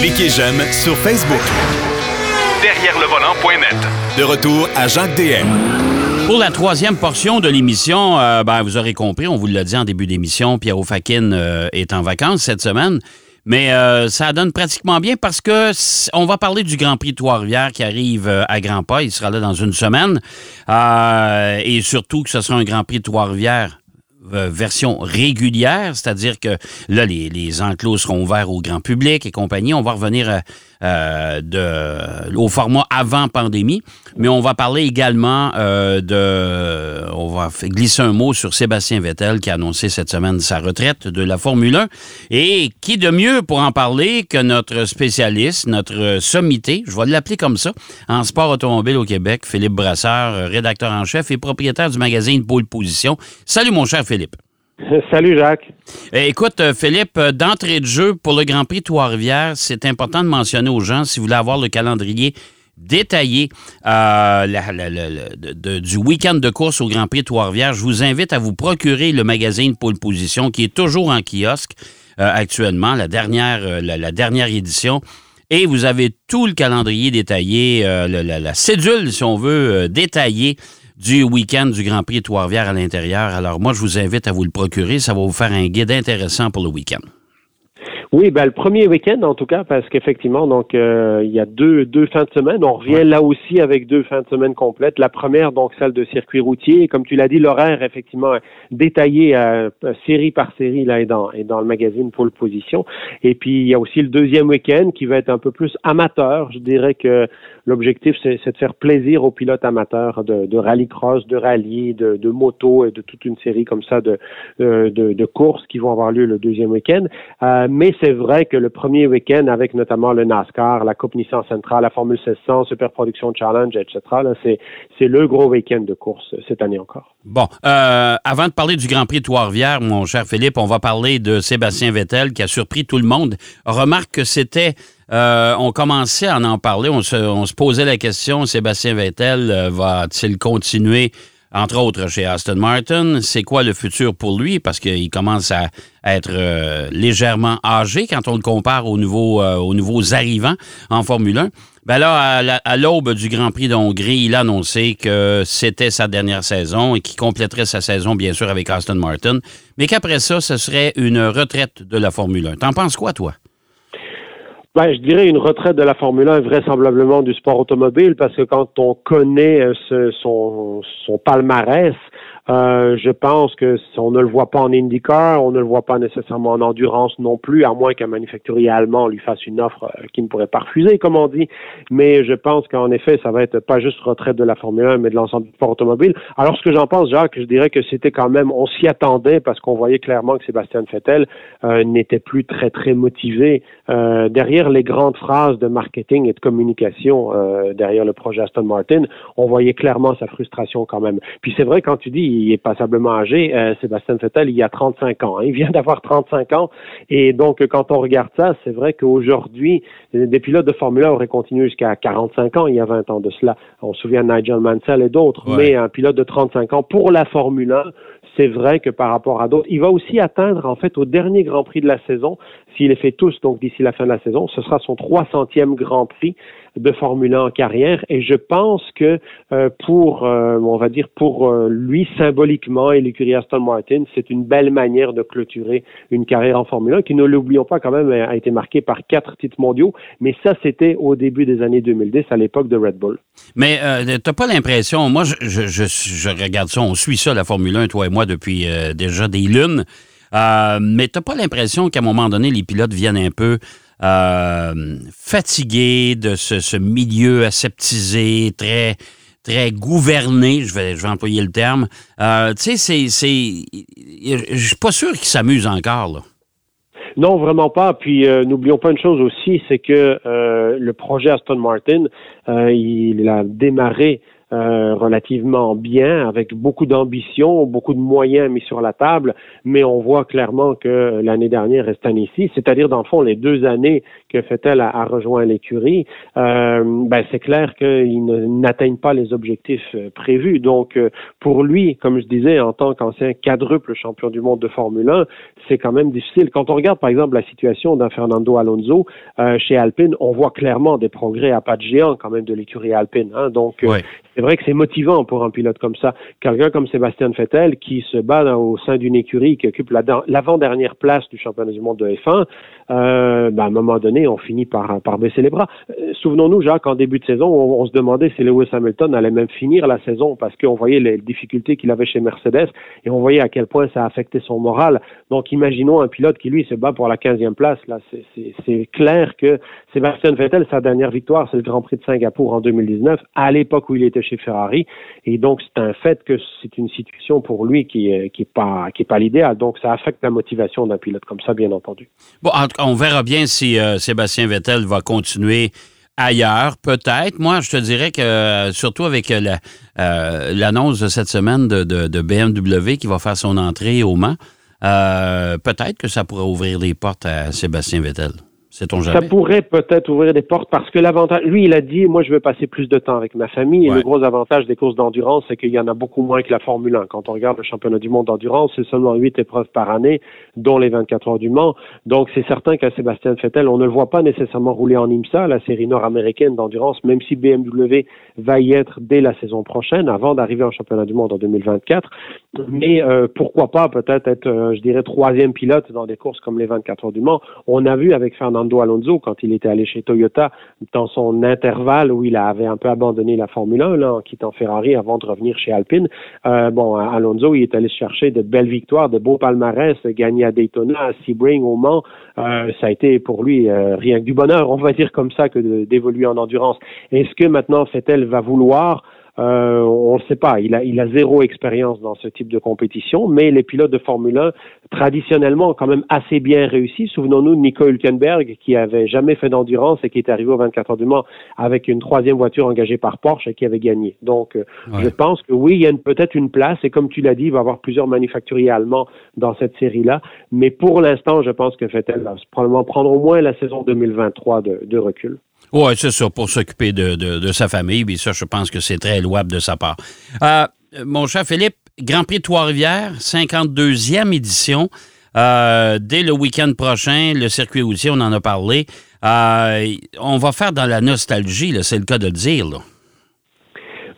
Cliquez j'aime sur Facebook. Derrière le volant.net. De retour à Jacques DM. Pour la troisième portion de l'émission, euh, ben, vous aurez compris, on vous l'a dit en début d'émission, Pierre Fakin euh, est en vacances cette semaine. Mais euh, ça donne pratiquement bien parce que on va parler du Grand Prix de Trois-Rivières qui arrive à grands pas. Il sera là dans une semaine. et surtout que ce sera un Grand Prix de Trois-Rivières version régulière, c'est-à-dire que là, les, les, enclos seront ouverts au grand public et compagnie. On va revenir euh, de, au format avant pandémie. Mais on va parler également euh, de. On va glisser un mot sur Sébastien Vettel qui a annoncé cette semaine sa retraite de la Formule 1. Et qui de mieux pour en parler que notre spécialiste, notre sommité, je vais l'appeler comme ça, en sport automobile au Québec, Philippe Brasseur, rédacteur en chef et propriétaire du magazine Pôle Position. Salut mon cher Philippe. Salut Jacques. Eh, écoute, euh, Philippe, euh, d'entrée de jeu pour le Grand Prix Trois-Rivières, c'est important de mentionner aux gens, si vous voulez avoir le calendrier détaillé euh, du week-end de course au Grand Prix Trois-Rivières, je vous invite à vous procurer le magazine Pole Position qui est toujours en kiosque actuellement, la dernière, la, dernière édition. Et vous avez tout le calendrier détaillé, la, cédule, si on veut, détaillée du week-end du Grand Prix Trois-Rivières à l'intérieur. Alors moi, je vous invite à vous le procurer. Ça va vous faire un guide intéressant pour le week-end. Oui, ben le premier week-end en tout cas, parce qu'effectivement, donc euh, il y a deux deux fins de semaine. On revient là aussi avec deux fins de semaine complètes. La première, donc celle de circuit routier. Comme tu l'as dit, l'horaire effectivement détaillé euh, série par série là est dans est dans le magazine Pole Position. Et puis il y a aussi le deuxième week-end qui va être un peu plus amateur. Je dirais que l'objectif c'est de faire plaisir aux pilotes amateurs de, de rallycross, de rallye, de, de moto et de toute une série comme ça de de, de courses qui vont avoir lieu le deuxième week-end. Euh, mais c'est vrai que le premier week-end, avec notamment le NASCAR, la Coupe Nissan Central, la Formule 1600, Super Production Challenge, etc., c'est, le gros week-end de course cette année encore. Bon, euh, avant de parler du Grand Prix de Trois-Rivières, mon cher Philippe, on va parler de Sébastien Vettel qui a surpris tout le monde. Remarque que c'était euh, on commençait à en parler, on se, posait la question, Sébastien Vettel euh, va-t-il continuer entre autres chez Aston Martin. C'est quoi le futur pour lui? Parce qu'il commence à être euh, légèrement âgé quand on le compare aux nouveaux, euh, arrivants en Formule 1. Ben là, à l'aube du Grand Prix d'Hongrie, il a annoncé que c'était sa dernière saison et qu'il compléterait sa saison, bien sûr, avec Aston Martin, mais qu'après ça, ce serait une retraite de la Formule 1. T'en penses quoi, toi? Ben, je dirais une retraite de la Formule 1 vraisemblablement du sport automobile parce que quand on connaît euh, son, son palmarès, euh, je pense que on ne le voit pas en IndyCar, on ne le voit pas nécessairement en endurance non plus, à moins qu'un manufacturier allemand lui fasse une offre euh, qui ne pourrait pas refuser, comme on dit. Mais je pense qu'en effet, ça va être pas juste retraite de la Formule 1, mais de l'ensemble du sport automobile. Alors, ce que j'en pense, Jacques, je dirais que c'était quand même, on s'y attendait parce qu'on voyait clairement que Sébastien Vettel euh, n'était plus très très motivé derrière les grandes phrases de marketing et de communication derrière le projet Aston Martin. On voyait clairement sa frustration quand même. Puis c'est vrai quand tu dis il est passablement âgé. Euh, Sébastien Vettel, il y a 35 ans. Hein. Il vient d'avoir 35 ans. Et donc, quand on regarde ça, c'est vrai qu'aujourd'hui, des pilotes de Formule 1 auraient continué jusqu'à 45 ans il y a 20 ans de cela. On se souvient de Nigel Mansell et d'autres. Mais un pilote de 35 ans pour la Formule 1, c'est vrai que par rapport à d'autres, il va aussi atteindre, en fait, au dernier Grand Prix de la saison, s'il les fait tous, donc d'ici la fin de la saison, ce sera son 300e Grand Prix de Formule 1 en carrière. Et je pense que euh, pour, euh, on va dire, pour euh, lui symboliquement et l'écurie Aston Martin, c'est une belle manière de clôturer une carrière en Formule 1 qui, ne l'oublions pas quand même, a été marquée par quatre titres mondiaux. Mais ça, c'était au début des années 2010, à l'époque de Red Bull. Mais t'as pas l'impression, moi, je, je, je, regarde ça, on suit ça, la Formule 1, toi et moi, depuis déjà des lunes. Euh, mais t'as pas l'impression qu'à un moment donné, les pilotes viennent un peu euh, fatigué de ce, milieu aseptisé, très très gouverné, je vais, employer le terme. Euh, tu sais, c'est, je suis pas sûr qu'il s'amuse encore. Là. Non, vraiment pas. Puis n'oublions pas une chose aussi, c'est que le projet Aston Martin, il a démarré euh, relativement bien, avec beaucoup d'ambition, beaucoup de moyens mis sur la table, mais on voit clairement que l'année dernière reste ici, c'est-à-dire dans le fond les deux années que Fettel a, a rejoint l'écurie, euh, ben c'est clair qu'ils n'atteignent pas les objectifs euh, prévus. Donc pour lui, comme je disais, en tant qu'ancien quadruple champion du monde de Formule 1, c'est quand même difficile. Quand on regarde par exemple la situation d'un Fernando Alonso chez Alpine, on voit clairement des progrès à pas de géant quand même de l'écurie Alpine. Hein. Donc c'est vrai que c'est motivant pour un pilote comme ça. Quelqu'un comme Sébastien Vettel qui se bat au sein d'une écurie qui occupe l'avant-dernière place du championnat du monde de F1, euh, ben, à un moment donné, on finit par, par baisser les bras. Euh, souvenons-nous, Jacques, en début de saison, on, se demandait si Lewis Hamilton allait même finir la saison parce qu'on voyait les difficultés qu'il avait chez Mercedes et on voyait à quel point ça affectait son moral. Donc, imaginons un pilote qui, lui, se bat pour la 15e place. Là, c'est clair que Sébastien Vettel, sa dernière victoire, c'est le Grand Prix de Singapour en 2019, à l'époque où il était chez Ferrari. Et donc, c'est un fait que c'est une situation pour lui qui est, qui est pas, l'idéal. Donc, ça affecte la motivation d'un pilote comme ça, bien entendu. Bon, on verra bien si euh, Sébastien Vettel va continuer ailleurs, peut-être. Moi, je te dirais que, euh, surtout avec euh, l'annonce de cette semaine de, de, BMW qui va faire son entrée au Mans, peut-être que ça pourrait ouvrir les portes à Sébastien Vettel. Ça pourrait peut-être ouvrir des portes parce que l'avantage, lui, il a dit, moi, je veux passer plus de temps avec ma famille. Et le gros avantage des courses d'endurance, c'est qu'il y en a beaucoup moins que la Formule 1. Quand on regarde le championnat du monde d'endurance, c'est seulement huit épreuves par année, dont les 24 heures du Mans. Donc, c'est certain qu'à Sébastien Vettel, on ne le voit pas nécessairement rouler en IMSA, la série nord-américaine d'endurance, même si BMW va y être dès la saison prochaine, avant d'arriver en championnat du monde en 2024. Mais euh, pourquoi pas peut-être être, euh, je dirais, troisième pilote dans des courses comme les 24 heures du Mans. On a vu avec Fernando Alonso quand il était allé chez Toyota dans son intervalle où il avait un peu abandonné la Formule 1 là, en quittant Ferrari avant de revenir chez Alpine. Euh, bon, Alonso, il est allé chercher de belles victoires, de beaux palmarès, gagné à Daytona, à Sebring, au Mans. Euh, ça a été pour lui euh, rien que du bonheur, on va dire comme ça, que d'évoluer en endurance. Est-ce que maintenant Fettel va vouloir euh, on ne sait pas. Il a, il a zéro expérience dans ce type de compétition, mais les pilotes de Formule 1, traditionnellement, ont quand même assez bien réussi. Souvenons-nous de Nico Hülkenberg, qui avait jamais fait d'endurance et qui est arrivé au 24 heures du Mans avec une troisième voiture engagée par Porsche et qui avait gagné. Donc, euh, je pense que oui, il y a peut-être une place, et comme tu l'as dit, il va y avoir plusieurs manufacturiers allemands dans cette série-là. Mais pour l'instant, je pense que Vettel va probablement prendre au moins la saison 2023 de, de recul. Oui, c'est ça, pour s'occuper de, sa famille. Puis ça, je pense que c'est très louable de sa part. Euh, mon cher Philippe, Grand Prix de Trois-Rivières, 52e édition. Euh, dès le week-end prochain, le circuit routier, on en a parlé. Euh, on va faire dans la nostalgie, c'est le cas de le dire.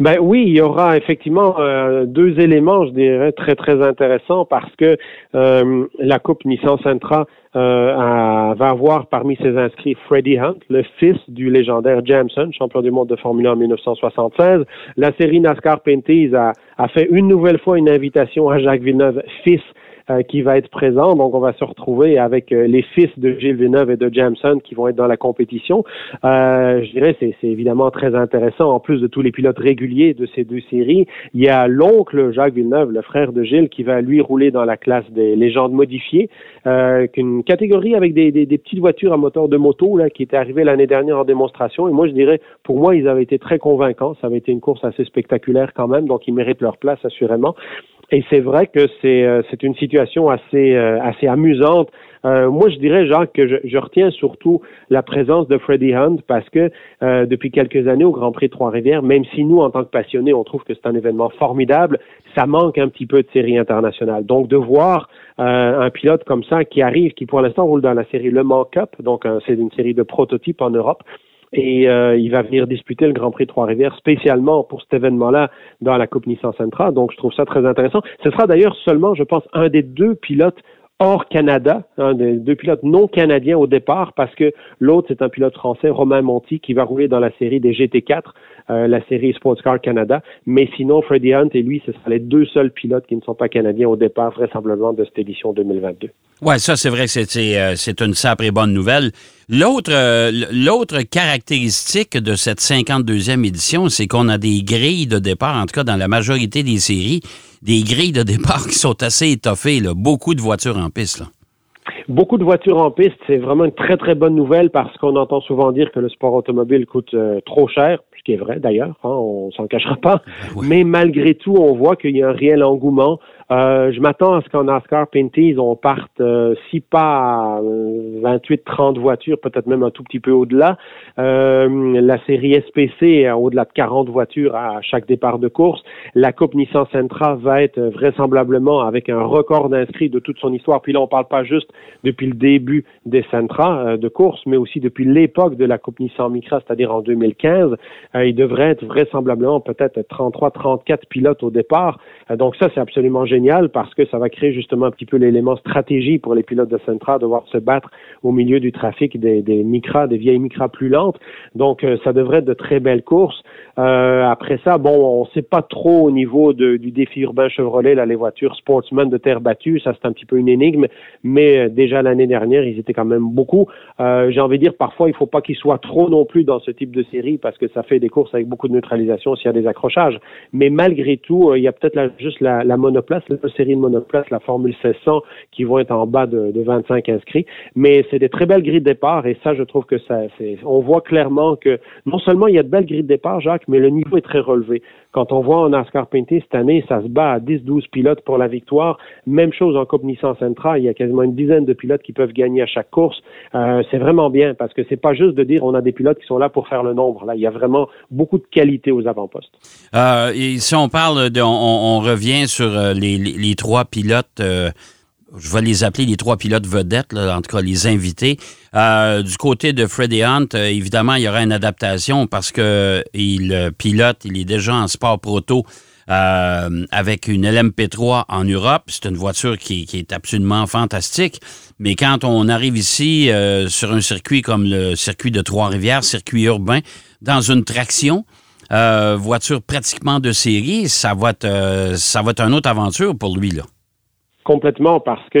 Ben oui, il y aura effectivement deux éléments, je dirais, très très intéressants parce que la Coupe Nissan Sentra euh, va avoir parmi ses inscrits Freddie Hunt, le fils du légendaire Jameson, champion du monde de Formule 1 en 1976. La série NASCAR Pinties a, a fait une nouvelle fois une invitation à Jacques Villeneuve, fils euh, qui va être présent. Donc, on va se retrouver avec euh, les fils de Gilles Villeneuve et de Jameson qui vont être dans la compétition. Euh, je dirais, c'est, c'est évidemment très intéressant. En plus de tous les pilotes réguliers de ces deux séries, il y a l'oncle Jacques Villeneuve, le frère de Gilles, qui va lui rouler dans la classe des légendes modifiées, euh, une catégorie avec des, des, des, petites voitures à moteur de moto là, qui était arrivée l'année dernière en démonstration. Et moi, je dirais, pour moi, ils avaient été très convaincants. Ça avait été une course assez spectaculaire quand même, donc ils méritent leur place assurément. Et c'est vrai que c'est euh, c'est une situation assez euh, assez amusante. Euh, moi, je dirais, Jacques, que je, je, retiens surtout la présence de Freddie Hunt parce que depuis quelques années au Grand Prix Trois-Rivières, même si nous, en tant que passionnés, on trouve que c'est un événement formidable, ça manque un petit peu de série internationale. Donc, de voir un pilote comme ça qui arrive, qui pour l'instant roule dans la série Le Mans Cup, donc c'est une série de prototypes en Europe, et euh, il va venir disputer le Grand Prix Trois-Rivières spécialement pour cet événement-là dans la Coupe Nissan Sentra. Donc, je trouve ça très intéressant. Ce sera d'ailleurs seulement, je pense, un des deux pilotes hors Canada, un des deux pilotes non canadiens au départ, parce que l'autre, c'est un pilote français, Romain Monti, qui va rouler dans la série des GT4, euh, la série Sports Car Canada. Mais sinon, Freddie Hunt et lui, ce sera les deux seuls pilotes qui ne sont pas canadiens au départ, vraisemblablement, de cette édition 2022. Oui, ça, c'est vrai que c'est euh, une sacrée bonne nouvelle. L'autre euh, l'autre caractéristique de cette 52e édition, c'est qu'on a des grilles de départ, en tout cas dans la majorité des séries, des grilles de départ qui sont assez étoffées, là. beaucoup de voitures en piste. Là. Beaucoup de voitures en piste, c'est vraiment une très très bonne nouvelle parce qu'on entend souvent dire que le sport automobile coûte euh, trop cher, qui est vrai d'ailleurs, hein, on s'en cachera pas. Mais malgré tout, on voit qu'il y a un réel engouement. Euh, je m'attends à ce qu'en NASCAR Pinties, on parte, euh, si pas 28-30 voitures, peut-être même un tout petit peu au-delà. la série SPC, au-delà de 40 voitures à chaque départ de course. La Coupe Nissan Sentra va être vraisemblablement avec un record d'inscrits de toute son histoire. Puis là, on parle pas juste depuis le début des Sentra euh, de course, mais aussi depuis l'époque de la Coupe Nissan Micra, c'est-à-dire en 2015. Euh, il devrait être vraisemblablement peut-être 33, 34 pilotes au départ. Euh, donc ça, c'est absolument génial parce que ça va créer justement un petit peu l'élément stratégie pour les pilotes de Sentra, de devoir se battre au milieu du trafic des, des Micra, des vieilles Micra plus lentes. Donc ça devrait être de très belles courses. après ça, bon, on ne sait pas trop au niveau du défi urbain Chevrolet, là, les voitures Sportsman de terre battue, ça c'est un petit peu une énigme, mais déjà l'année dernière, ils étaient quand même beaucoup. Euh, j'ai envie de dire, parfois, il faut pas qu'ils soient trop non plus dans ce type de série parce que ça fait des courses avec beaucoup de neutralisation s'il y a des accrochages. Mais malgré tout, euh, il y a peut-être juste la, la, monoplace, la série de monoplace, la Formule 1600, qui vont être en bas de, de 25 inscrits. Mais c'est des très belles grilles de départ et ça, je trouve que ça, on voit clairement que non seulement il y a de belles grilles de départ, Jacques, mais le niveau est très relevé. Quand on voit en NASCAR Pinty cette année, ça se bat à 10-12 pilotes pour la victoire. Même chose en Coupe Nissan Sentra, il y a quasiment une dizaine de pilotes qui peuvent gagner à chaque course. Euh, c'est vraiment bien parce que c'est pas juste de dire on a des pilotes qui sont là pour faire le nombre. Là, il y a vraiment beaucoup de qualité aux avant-postes. Euh, et si on parle de, on, revient sur euh, les, trois pilotes je vais les appeler les trois pilotes vedettes, en tout cas les invités. Euh, du côté de Freddie Hunt, euh, évidemment, il y aura une adaptation parce que il euh, pilote, il est déjà en sport proto avec une LMP3 en Europe. C'est une voiture qui, est absolument fantastique. Mais quand on arrive ici sur un circuit comme le circuit de Trois-Rivières, circuit urbain, dans une traction, voiture pratiquement de série, ça va être, ça va être une autre aventure pour lui là. Complètement, parce que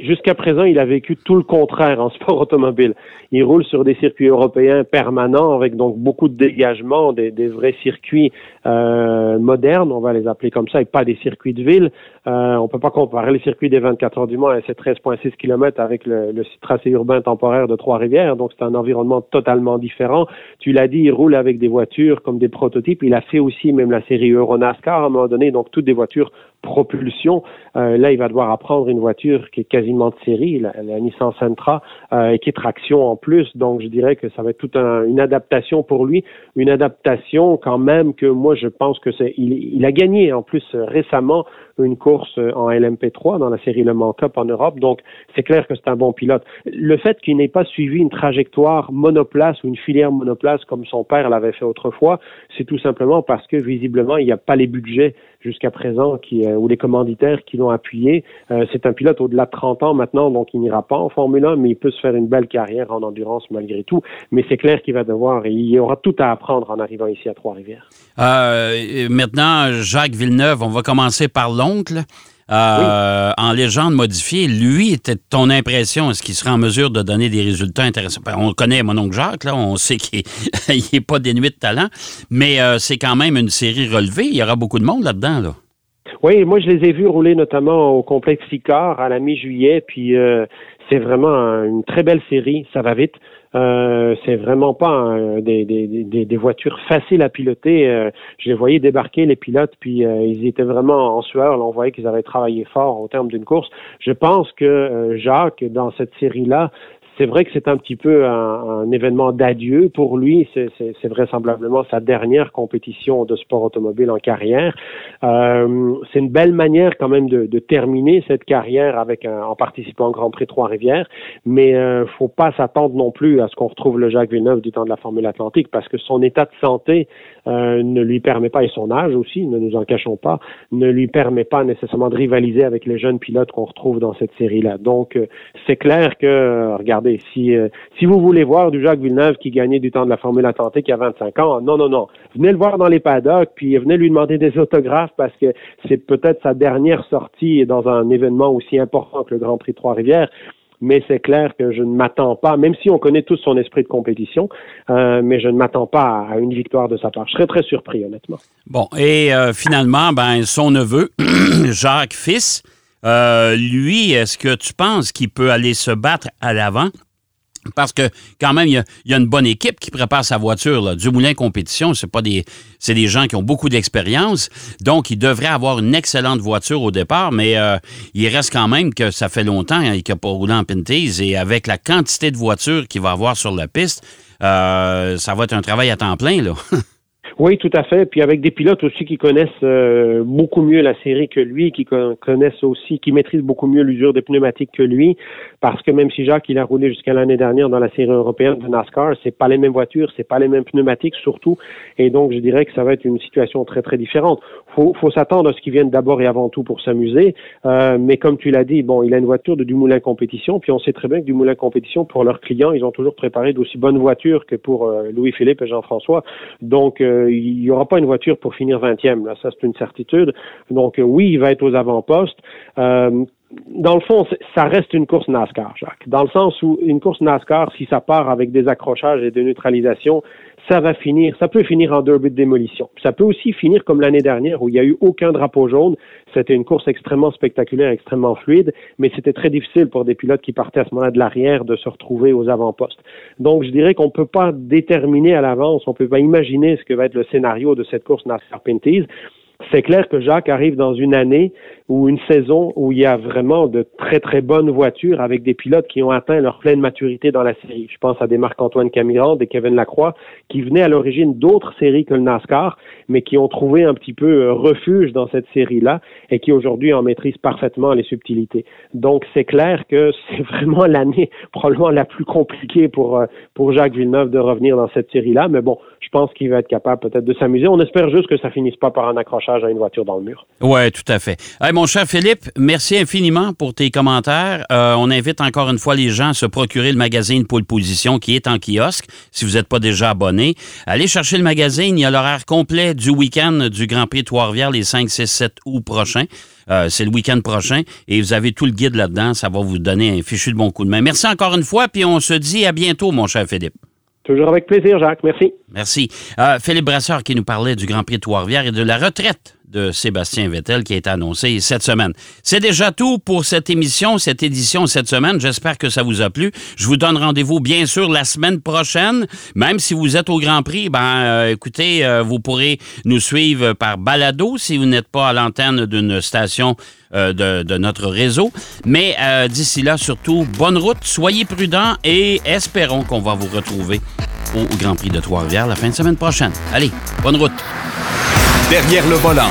jusqu'à présent, il a vécu tout le contraire en sport automobile. Il roule sur des circuits européens permanents, avec donc beaucoup de dégagement, des, des vrais circuits euh, modernes, on va les appeler comme ça, et pas des circuits de ville. Euh, on peut pas comparer les circuits des 24 heures du Mans à ces 13,6 km avec le, le, tracé urbain temporaire de Trois-Rivières, donc c'est un environnement totalement différent. Tu l'as dit, il roule avec des voitures comme des prototypes. Il a fait aussi même la série Euronascar à un moment donné, donc toutes des voitures propulsion. Euh, là, il va devoir apprendre une voiture qui est quasiment de série, la, Nissan Sentra, euh, et qui est traction en plus. Donc, je dirais que ça va être toute une adaptation pour lui, une adaptation quand même que moi, je pense que c'est. Il, il, a gagné en plus récemment une course en LMP3 dans la série Le Mans Cup en Europe. Donc, c'est clair que c'est un bon pilote. Le fait qu'il n'ait pas suivi une trajectoire monoplace ou une filière monoplace comme son père l'avait fait autrefois, c'est tout simplement parce que visiblement, il n'y a pas les budgets jusqu'à présent qui, euh, ou les commanditaires qui l'ont appuyé. Euh, c'est un pilote au-delà de 30 ans maintenant, donc il n'ira pas en Formule 1, mais il peut se faire une belle carrière en endurance malgré tout. Mais c'est clair qu'il va devoir, et il aura tout à apprendre en arrivant ici à Trois-Rivières. Euh, maintenant, Jacques Villeneuve, on va commencer par l'oncle. En légende modifiée, lui, était ton impression, est-ce qu'il serait en mesure de donner des résultats intéressants? Ben, on connaît mon oncle Jacques, là, on sait qu'il n'est pas dénué de talent, mais c'est quand même une série relevée. Il y aura beaucoup de monde là-dedans. Là. Oui, moi je les ai vus rouler notamment au complexe Icar à la mi-juillet, puis euh, c'est vraiment une très belle série, ça va vite. Euh, c'est vraiment pas des, des, des, voitures faciles à piloter. Euh, je les voyais débarquer les pilotes, puis ils étaient vraiment en sueur. Là, on voyait qu'ils avaient travaillé fort au terme d'une course. Je pense que Jacques, dans cette série-là, c'est vrai que c'est un petit peu un, événement d'adieu pour lui. C'est vraisemblablement sa dernière compétition de sport automobile en carrière. Euh, c'est une belle manière quand même de, de terminer cette carrière avec un, en participant au Grand Prix Trois-Rivières. Mais euh, faut pas s'attendre non plus à ce qu'on retrouve le Jacques Villeneuve du temps de la Formule Atlantique parce que son état de santé euh, ne lui permet pas, et son âge aussi, ne nous en cachons pas, ne lui permet pas nécessairement de rivaliser avec les jeunes pilotes qu'on retrouve dans cette série-là. Donc, euh, c'est clair que, euh, si vous voulez voir du Jacques Villeneuve qui gagnait du temps de la Formule Atlantique a 25 ans, non, non, non. Venez le voir dans les paddocks, puis venez lui demander des autographes parce que c'est peut-être sa dernière sortie dans un événement aussi important que le Grand Prix Trois-Rivières mais c'est clair que je ne m'attends pas, même si on connaît tous son esprit de compétition, euh, mais je ne m'attends pas à une victoire de sa part. Je serais très surpris, honnêtement. Bon, et euh, finalement, ben, son neveu, Jacques Fils, Euh, lui, est-ce que tu penses qu'il peut aller se battre à l'avant? Parce que quand même, il y, a, une bonne équipe qui prépare sa voiture. Là. Dumoulin Compétition, c'est pas des, c'est des gens qui ont beaucoup d'expérience, donc il devrait avoir une excellente voiture au départ. Mais euh, il reste quand même que ça fait longtemps hein, qu'il n'a pas roulé en Pinties et avec la quantité de voitures qu'il va avoir sur la piste, euh, ça va être un travail à temps plein là. Oui, tout à fait. Puis avec des pilotes aussi qui connaissent euh, beaucoup mieux la série que lui, qui connaissent aussi, qui maîtrisent beaucoup mieux l'usure des pneumatiques que lui, parce que même si Jacques il a roulé jusqu'à l'année dernière dans la série européenne de NASCAR, c'est pas les mêmes voitures, c'est pas les mêmes pneumatiques surtout, et donc je dirais que ça va être une situation très très différente. Faut, faut s'attendre à ce qu'ils viennent d'abord et avant tout pour s'amuser, euh, mais comme tu l'as dit, bon, il a une voiture de Dumoulin Compétition, puis on sait très bien que Dumoulin Compétition pour leurs clients, ils ont toujours préparé d'aussi bonnes voitures que pour euh, Louis-Philippe et Jean-François, donc euh, il n'y aura pas une voiture pour finir 20e. Là, ça, c'est une certitude. Donc, euh, oui, il va être aux avant-postes. Dans le fond, ça reste une course NASCAR, Jacques. Dans le sens où une course NASCAR, si ça part avec des accrochages et des neutralisations, ça va finir, ça peut finir en derby de démolition. Ça peut aussi finir comme l'année dernière où il n'y a eu aucun drapeau jaune. C'était une course extrêmement spectaculaire, extrêmement fluide, mais c'était très difficile pour des pilotes qui partaient à ce moment-là de l'arrière de se retrouver aux avant-postes. Donc, je dirais qu'on ne peut pas déterminer à l'avance, on ne peut pas imaginer ce que va être le scénario de cette course NASCAR Pinties. C'est clair que Jacques arrive dans une année ou une saison où il y a vraiment de très très bonnes voitures avec des pilotes qui ont atteint leur pleine maturité dans la série. Je pense à des Marc-Antoine Camiran, des Kevin Lacroix, qui venaient à l'origine d'autres séries que le NASCAR, mais qui ont trouvé un petit peu euh, refuge dans cette série-là et qui aujourd'hui en maîtrisent parfaitement les subtilités. Donc c'est clair que c'est vraiment l'année probablement la plus compliquée pour euh, pour Jacques Villeneuve de revenir dans cette série-là, mais bon, je pense qu'il va être capable peut-être de s'amuser. On espère juste que ça finisse pas par un accrochage à une voiture dans le mur. Ouais, tout à fait mon cher Philippe, merci infiniment pour tes commentaires. Euh, on invite encore une fois les gens à se procurer le magazine Pôle Position qui est en kiosque. Si vous n'êtes pas déjà abonné, allez chercher le magazine. Il y a l'horaire complet du week-end du Grand Prix Trois-Rivières les 5, 6, 7 août prochains. Euh, c'est le week-end prochain et vous avez tout le guide là-dedans. Ça va vous donner un fichu de bon coup de main. Merci encore une fois, puis on se dit à bientôt, mon cher Philippe. Toujours avec plaisir, Jacques. Merci. Merci. Euh, Philippe Brasseur qui nous parlait du Grand Prix de Trois-Rivières et de la retraite de Sébastien Vettel qui été annoncé cette semaine. C'est déjà tout pour cette émission, cette édition cette semaine. J'espère que ça vous a plu. Je vous donne rendez-vous bien sûr la semaine prochaine. Même si vous êtes au Grand Prix, ben euh, écoutez, euh, vous pourrez nous suivre par balado si vous n'êtes pas à l'antenne d'une station euh, de, notre réseau. Mais d'ici là, surtout, bonne route, soyez prudents et espérons qu'on va vous retrouver au Grand Prix de Trois-Rivières la fin de semaine prochaine. Allez, bonne route. Derrière le volant.